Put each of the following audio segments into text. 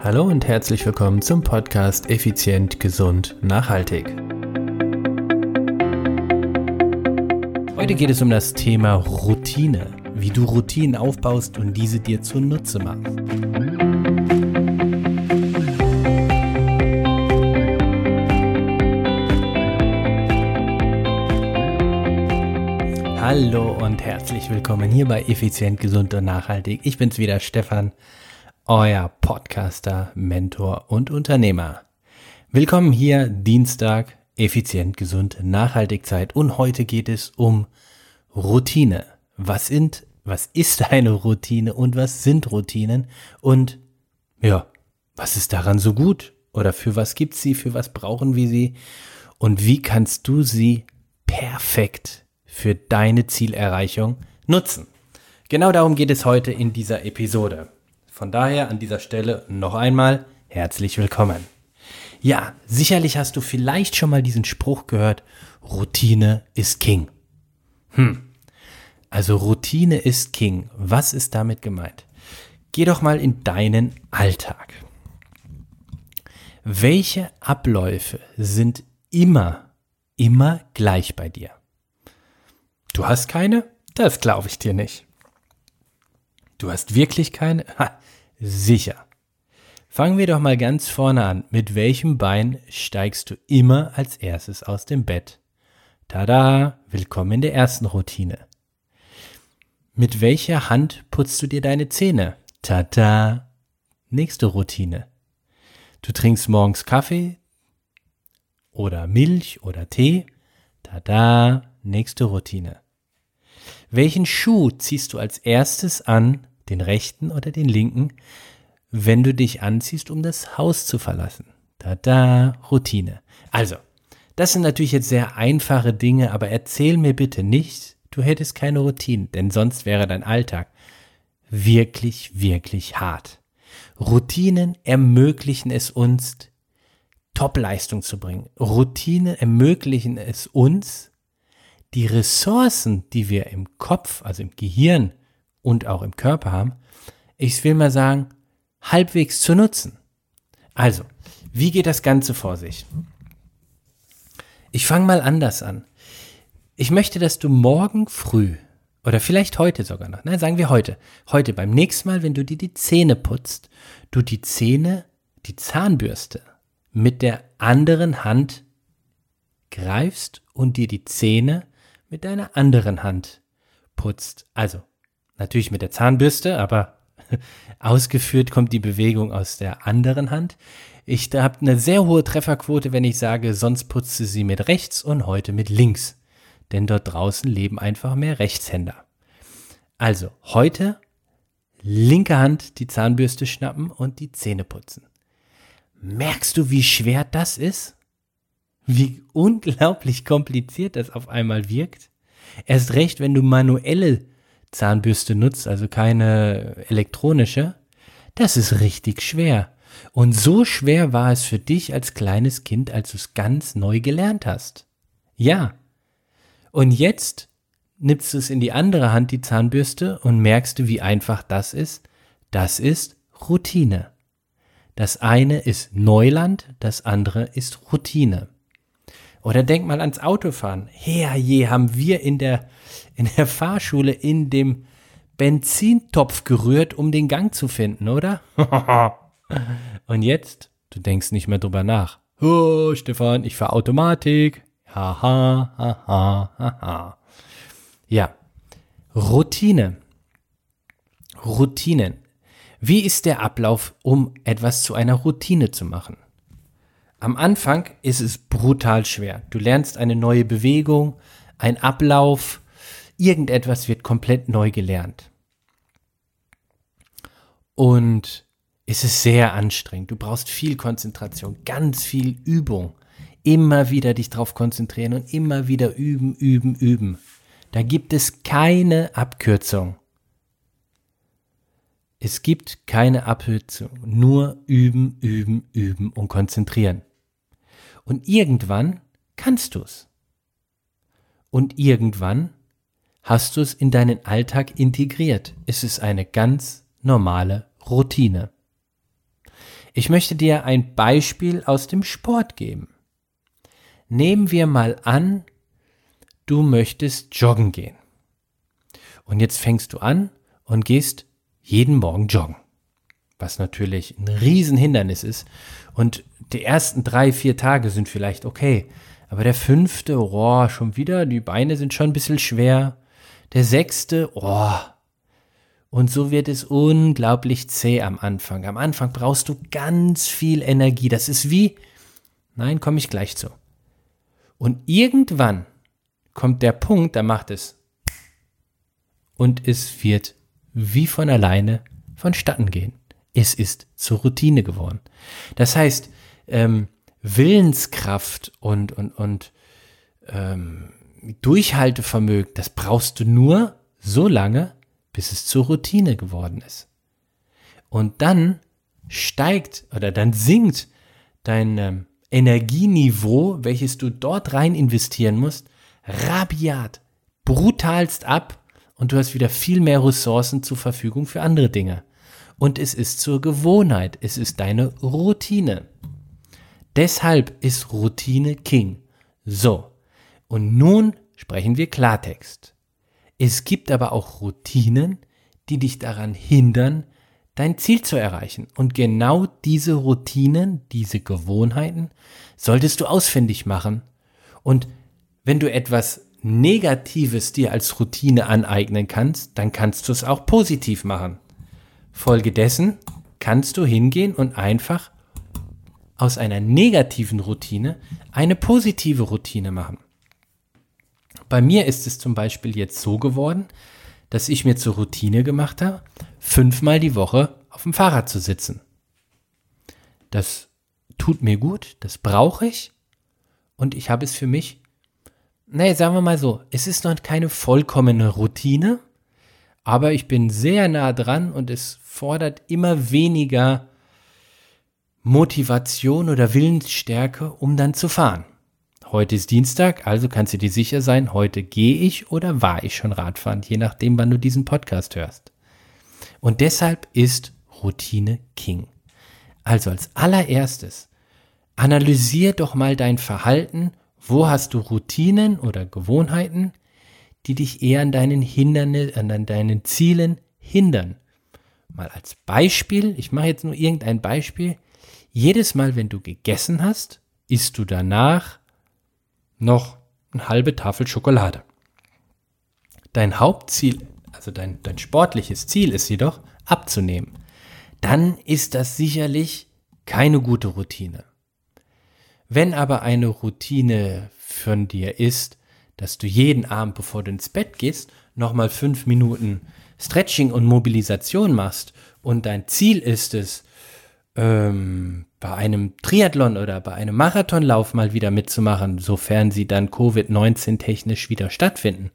Hallo und herzlich willkommen zum Podcast Effizient, Gesund, Nachhaltig. Heute geht es um das Thema Routine, wie du Routinen aufbaust und diese dir zunutze machst. Hallo und herzlich willkommen hier bei Effizient, Gesund und Nachhaltig. Ich bin's wieder, Stefan euer Podcaster, Mentor und Unternehmer. Willkommen hier Dienstag, effizient, gesund, nachhaltig Zeit und heute geht es um Routine. Was sind, was ist eine Routine und was sind Routinen und ja, was ist daran so gut oder für was gibt's sie, für was brauchen wir sie und wie kannst du sie perfekt für deine Zielerreichung nutzen? Genau darum geht es heute in dieser Episode. Von daher an dieser Stelle noch einmal herzlich willkommen. Ja, sicherlich hast du vielleicht schon mal diesen Spruch gehört, Routine ist King. Hm. Also Routine ist King. Was ist damit gemeint? Geh doch mal in deinen Alltag. Welche Abläufe sind immer, immer gleich bei dir? Du hast keine? Das glaube ich dir nicht. Du hast wirklich keine? Ha, sicher. Fangen wir doch mal ganz vorne an. Mit welchem Bein steigst du immer als erstes aus dem Bett? Tada, willkommen in der ersten Routine. Mit welcher Hand putzt du dir deine Zähne? Tada, nächste Routine. Du trinkst morgens Kaffee oder Milch oder Tee? Tada, nächste Routine. Welchen Schuh ziehst du als erstes an, den rechten oder den linken, wenn du dich anziehst, um das Haus zu verlassen? Tada, Routine. Also, das sind natürlich jetzt sehr einfache Dinge, aber erzähl mir bitte nicht, du hättest keine Routine, denn sonst wäre dein Alltag wirklich, wirklich hart. Routinen ermöglichen es uns, Topleistung zu bringen. Routinen ermöglichen es uns, die Ressourcen, die wir im Kopf, also im Gehirn und auch im Körper haben, ich will mal sagen, halbwegs zu nutzen. Also, wie geht das Ganze vor sich? Ich fange mal anders an. Ich möchte, dass du morgen früh oder vielleicht heute sogar noch, nein, sagen wir heute, heute beim nächsten Mal, wenn du dir die Zähne putzt, du die Zähne, die Zahnbürste mit der anderen Hand greifst und dir die Zähne mit deiner anderen Hand putzt. Also natürlich mit der Zahnbürste, aber ausgeführt kommt die Bewegung aus der anderen Hand. Ich habe eine sehr hohe Trefferquote, wenn ich sage, sonst putzte sie mit rechts und heute mit links. Denn dort draußen leben einfach mehr Rechtshänder. Also heute linke Hand die Zahnbürste schnappen und die Zähne putzen. Merkst du, wie schwer das ist? Wie unglaublich kompliziert das auf einmal wirkt? Erst recht, wenn du manuelle Zahnbürste nutzt, also keine elektronische, das ist richtig schwer. Und so schwer war es für dich als kleines Kind, als du es ganz neu gelernt hast. Ja. Und jetzt nimmst du es in die andere Hand, die Zahnbürste, und merkst du, wie einfach das ist. Das ist Routine. Das eine ist Neuland, das andere ist Routine. Oder denk mal ans Autofahren. Herrje, haben wir in der, in der Fahrschule in dem Benzintopf gerührt, um den Gang zu finden, oder? Und jetzt, du denkst nicht mehr drüber nach. Oh, Stefan, ich fahr Automatik. Haha, haha, haha. Ja, Routine. Routinen. Wie ist der Ablauf, um etwas zu einer Routine zu machen? Am Anfang ist es brutal schwer. Du lernst eine neue Bewegung, ein Ablauf, irgendetwas wird komplett neu gelernt. Und es ist sehr anstrengend. Du brauchst viel Konzentration, ganz viel Übung. Immer wieder dich drauf konzentrieren und immer wieder üben, üben, üben. Da gibt es keine Abkürzung. Es gibt keine Abkürzung. Nur üben, üben, üben und konzentrieren. Und irgendwann kannst du es. Und irgendwann hast du es in deinen Alltag integriert. Es ist eine ganz normale Routine. Ich möchte dir ein Beispiel aus dem Sport geben. Nehmen wir mal an, du möchtest joggen gehen. Und jetzt fängst du an und gehst jeden Morgen joggen. Was natürlich ein Riesenhindernis ist. Und die ersten drei, vier Tage sind vielleicht okay. Aber der fünfte, oh, schon wieder, die Beine sind schon ein bisschen schwer. Der sechste, oh. Und so wird es unglaublich zäh am Anfang. Am Anfang brauchst du ganz viel Energie. Das ist wie, nein, komme ich gleich zu. Und irgendwann kommt der Punkt, da macht es und es wird wie von alleine vonstatten gehen. Es ist zur Routine geworden. Das heißt, ähm, Willenskraft und, und, und ähm, Durchhaltevermögen, das brauchst du nur so lange, bis es zur Routine geworden ist. Und dann steigt oder dann sinkt dein ähm, Energieniveau, welches du dort rein investieren musst, rabiat, brutalst ab und du hast wieder viel mehr Ressourcen zur Verfügung für andere Dinge. Und es ist zur Gewohnheit, es ist deine Routine. Deshalb ist Routine King. So, und nun sprechen wir Klartext. Es gibt aber auch Routinen, die dich daran hindern, dein Ziel zu erreichen. Und genau diese Routinen, diese Gewohnheiten, solltest du ausfindig machen. Und wenn du etwas Negatives dir als Routine aneignen kannst, dann kannst du es auch positiv machen. Folgedessen kannst du hingehen und einfach aus einer negativen Routine eine positive Routine machen. Bei mir ist es zum Beispiel jetzt so geworden, dass ich mir zur Routine gemacht habe, fünfmal die Woche auf dem Fahrrad zu sitzen. Das tut mir gut, das brauche ich und ich habe es für mich, naja, sagen wir mal so, es ist noch keine vollkommene Routine, aber ich bin sehr nah dran und es fordert immer weniger Motivation oder Willensstärke, um dann zu fahren. Heute ist Dienstag, also kannst du dir sicher sein, heute gehe ich oder war ich schon Radfahren, je nachdem, wann du diesen Podcast hörst. Und deshalb ist Routine King. Also als allererstes, analysier doch mal dein Verhalten, wo hast du Routinen oder Gewohnheiten, die dich eher an deinen Hindernissen, an deinen Zielen hindern. Mal als Beispiel, ich mache jetzt nur irgendein Beispiel, jedes Mal, wenn du gegessen hast, isst du danach noch eine halbe Tafel Schokolade. Dein Hauptziel, also dein, dein sportliches Ziel ist jedoch abzunehmen. Dann ist das sicherlich keine gute Routine. Wenn aber eine Routine von dir ist, dass du jeden Abend, bevor du ins Bett gehst, nochmal fünf Minuten Stretching und Mobilisation machst und dein Ziel ist es, ähm, bei einem Triathlon oder bei einem Marathonlauf mal wieder mitzumachen, sofern sie dann Covid-19 technisch wieder stattfinden,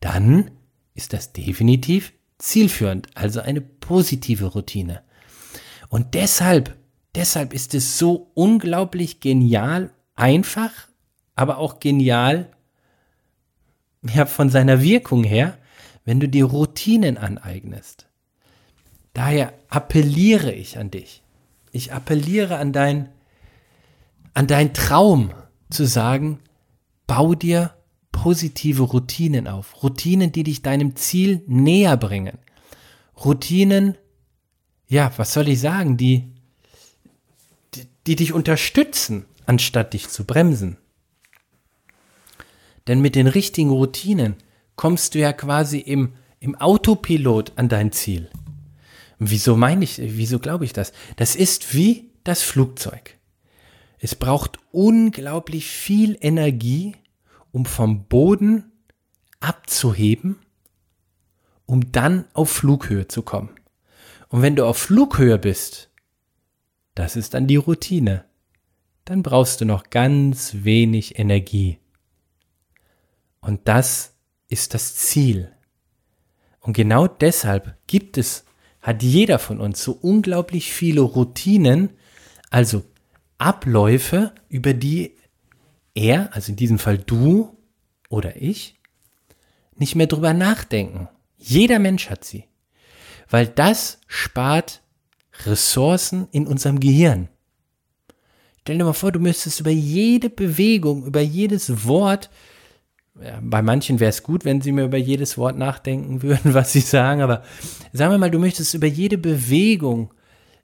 dann ist das definitiv zielführend, also eine positive Routine. Und deshalb, deshalb ist es so unglaublich genial, einfach, aber auch genial, ja, von seiner Wirkung her, wenn du dir Routinen aneignest. Daher appelliere ich an dich ich appelliere an dein, an dein Traum zu sagen, bau dir positive Routinen auf. Routinen, die dich deinem Ziel näher bringen. Routinen, ja, was soll ich sagen, die, die, die dich unterstützen, anstatt dich zu bremsen. Denn mit den richtigen Routinen kommst du ja quasi im, im Autopilot an dein Ziel. Wieso meine ich, wieso glaube ich das? Das ist wie das Flugzeug. Es braucht unglaublich viel Energie, um vom Boden abzuheben, um dann auf Flughöhe zu kommen. Und wenn du auf Flughöhe bist, das ist dann die Routine, dann brauchst du noch ganz wenig Energie. Und das ist das Ziel. Und genau deshalb gibt es hat jeder von uns so unglaublich viele Routinen, also Abläufe, über die er, also in diesem Fall du oder ich, nicht mehr drüber nachdenken. Jeder Mensch hat sie. Weil das spart Ressourcen in unserem Gehirn. Stell dir mal vor, du müsstest über jede Bewegung, über jedes Wort, ja, bei manchen wäre es gut, wenn sie mir über jedes Wort nachdenken würden, was sie sagen, aber sagen wir mal, du möchtest über jede Bewegung,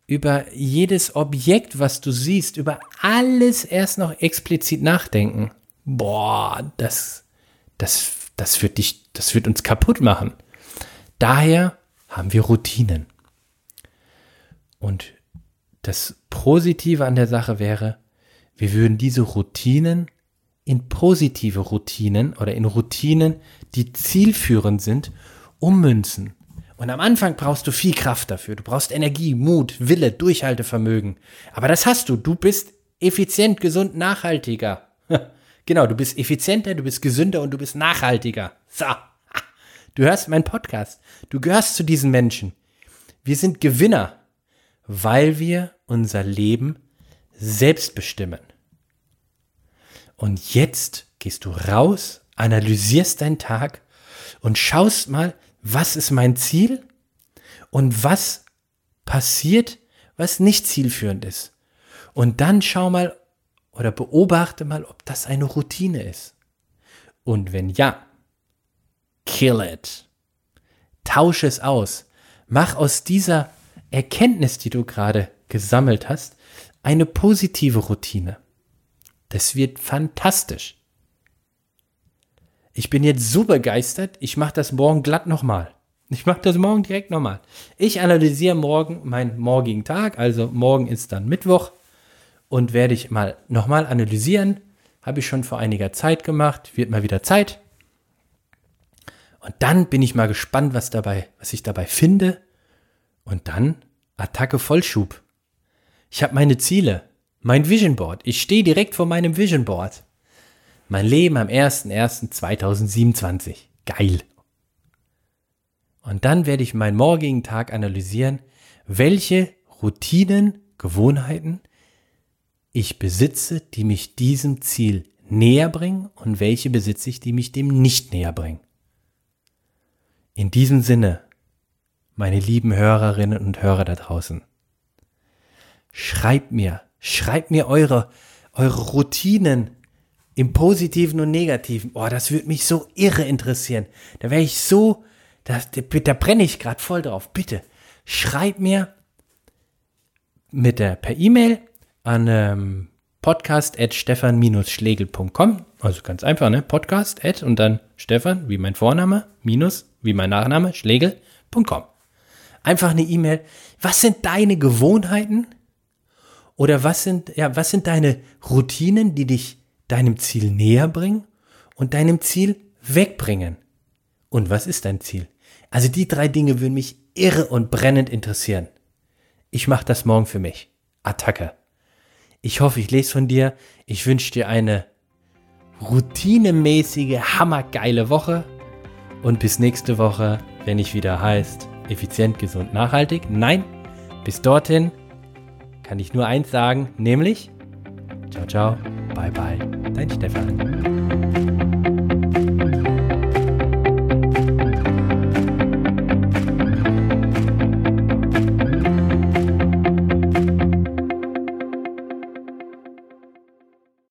über jedes Objekt, was du siehst, über alles erst noch explizit nachdenken. Boah, das, das, das wird dich, das wird uns kaputt machen. Daher haben wir Routinen. Und das Positive an der Sache wäre, wir würden diese Routinen in positive Routinen oder in Routinen, die zielführend sind, ummünzen. Und am Anfang brauchst du viel Kraft dafür. Du brauchst Energie, Mut, Wille, Durchhaltevermögen. Aber das hast du. Du bist effizient, gesund, nachhaltiger. genau, du bist effizienter, du bist gesünder und du bist nachhaltiger. So. Du hörst meinen Podcast. Du gehörst zu diesen Menschen. Wir sind Gewinner weil wir unser Leben selbst bestimmen. Und jetzt gehst du raus, analysierst deinen Tag und schaust mal, was ist mein Ziel und was passiert, was nicht zielführend ist. Und dann schau mal oder beobachte mal, ob das eine Routine ist. Und wenn ja, kill it. Tausche es aus. Mach aus dieser Erkenntnis, die du gerade gesammelt hast, eine positive Routine. Das wird fantastisch. Ich bin jetzt so begeistert, ich mache das morgen glatt nochmal. Ich mache das morgen direkt nochmal. Ich analysiere morgen meinen morgigen Tag, also morgen ist dann Mittwoch und werde ich mal nochmal analysieren. Habe ich schon vor einiger Zeit gemacht, wird mal wieder Zeit. Und dann bin ich mal gespannt, was dabei, was ich dabei finde und dann Attacke Vollschub. Ich habe meine Ziele, mein Vision Board. Ich stehe direkt vor meinem Vision Board. Mein Leben am 01.01.2027. Geil. Und dann werde ich meinen morgigen Tag analysieren, welche Routinen, Gewohnheiten ich besitze, die mich diesem Ziel näher bringen und welche besitze ich, die mich dem nicht näher bringen. In diesem Sinne, meine lieben Hörerinnen und Hörer da draußen. Schreibt mir, schreibt mir eure, eure Routinen im Positiven und Negativen. Oh, das würde mich so irre interessieren. Da wäre ich so, da, da brenne ich gerade voll drauf. Bitte, schreibt mir mit der per E-Mail an ähm, podcast.stefan-schlegel.com. Also ganz einfach, ne? Podcast at und dann Stefan, wie mein Vorname, minus, wie mein Nachname, schlegel.com. Einfach eine E-Mail. Was sind deine Gewohnheiten? Oder was sind, ja, was sind deine Routinen, die dich deinem Ziel näher bringen und deinem Ziel wegbringen? Und was ist dein Ziel? Also die drei Dinge würden mich irre und brennend interessieren. Ich mache das morgen für mich. Attacke. Ich hoffe, ich lese von dir. Ich wünsche dir eine routinemäßige, hammergeile Woche. Und bis nächste Woche, wenn ich wieder heißt, effizient, gesund, nachhaltig. Nein, bis dorthin kann ich nur eins sagen, nämlich ciao, ciao, bye, bye, dein Stefan.